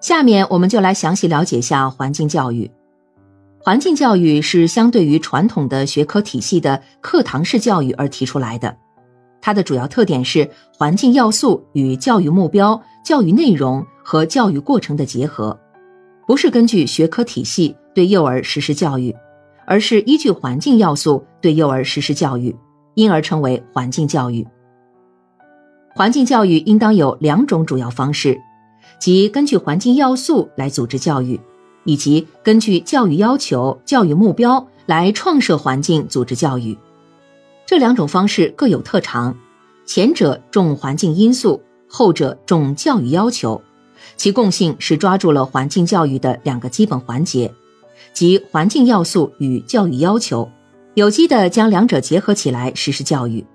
下面我们就来详细了解一下环境教育。环境教育是相对于传统的学科体系的课堂式教育而提出来的，它的主要特点是环境要素与教育目标、教育内容和教育过程的结合，不是根据学科体系对幼儿实施教育，而是依据环境要素对幼儿实施教育，因而称为环境教育。环境教育应当有两种主要方式。即根据环境要素来组织教育，以及根据教育要求、教育目标来创设环境组织教育，这两种方式各有特长。前者重环境因素，后者重教育要求，其共性是抓住了环境教育的两个基本环节，即环境要素与教育要求，有机的将两者结合起来实施教育。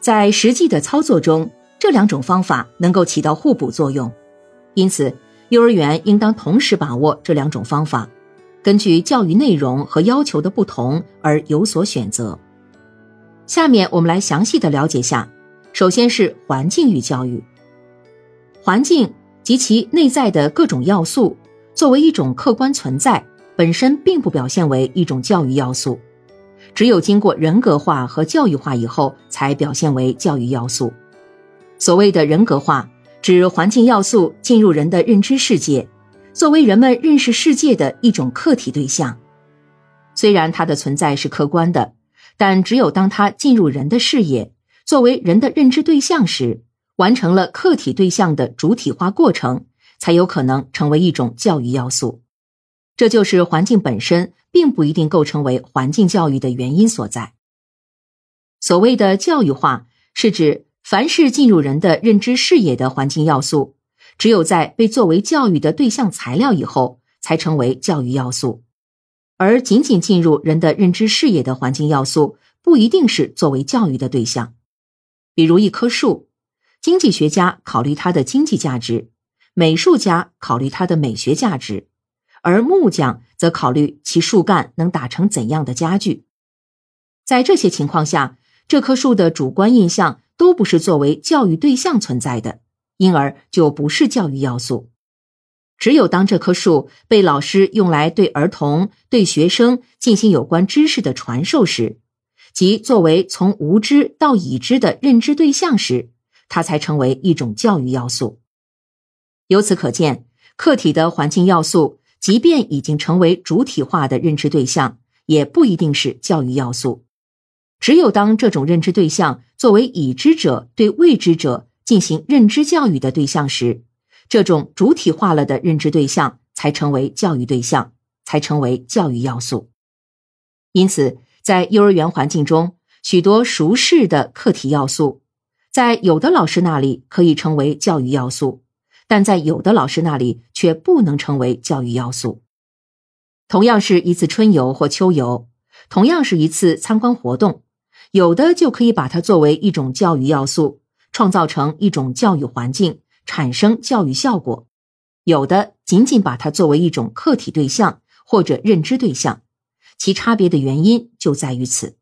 在实际的操作中，这两种方法能够起到互补作用。因此，幼儿园应当同时把握这两种方法，根据教育内容和要求的不同而有所选择。下面我们来详细的了解下，首先是环境与教育。环境及其内在的各种要素，作为一种客观存在，本身并不表现为一种教育要素，只有经过人格化和教育化以后，才表现为教育要素。所谓的人格化。指环境要素进入人的认知世界，作为人们认识世界的一种客体对象。虽然它的存在是客观的，但只有当它进入人的视野，作为人的认知对象时，完成了客体对象的主体化过程，才有可能成为一种教育要素。这就是环境本身并不一定构成为环境教育的原因所在。所谓的教育化，是指。凡是进入人的认知视野的环境要素，只有在被作为教育的对象材料以后，才成为教育要素。而仅仅进入人的认知视野的环境要素，不一定是作为教育的对象。比如一棵树，经济学家考虑它的经济价值，美术家考虑它的美学价值，而木匠则考虑其树干能打成怎样的家具。在这些情况下，这棵树的主观印象。都不是作为教育对象存在的，因而就不是教育要素。只有当这棵树被老师用来对儿童、对学生进行有关知识的传授时，即作为从无知到已知的认知对象时，它才成为一种教育要素。由此可见，客体的环境要素，即便已经成为主体化的认知对象，也不一定是教育要素。只有当这种认知对象作为已知者对未知者进行认知教育的对象时，这种主体化了的认知对象才成为教育对象，才成为教育要素。因此，在幼儿园环境中，许多熟识的课题要素，在有的老师那里可以成为教育要素，但在有的老师那里却不能成为教育要素。同样是一次春游或秋游，同样是一次参观活动。有的就可以把它作为一种教育要素，创造成一种教育环境，产生教育效果；有的仅仅把它作为一种客体对象或者认知对象，其差别的原因就在于此。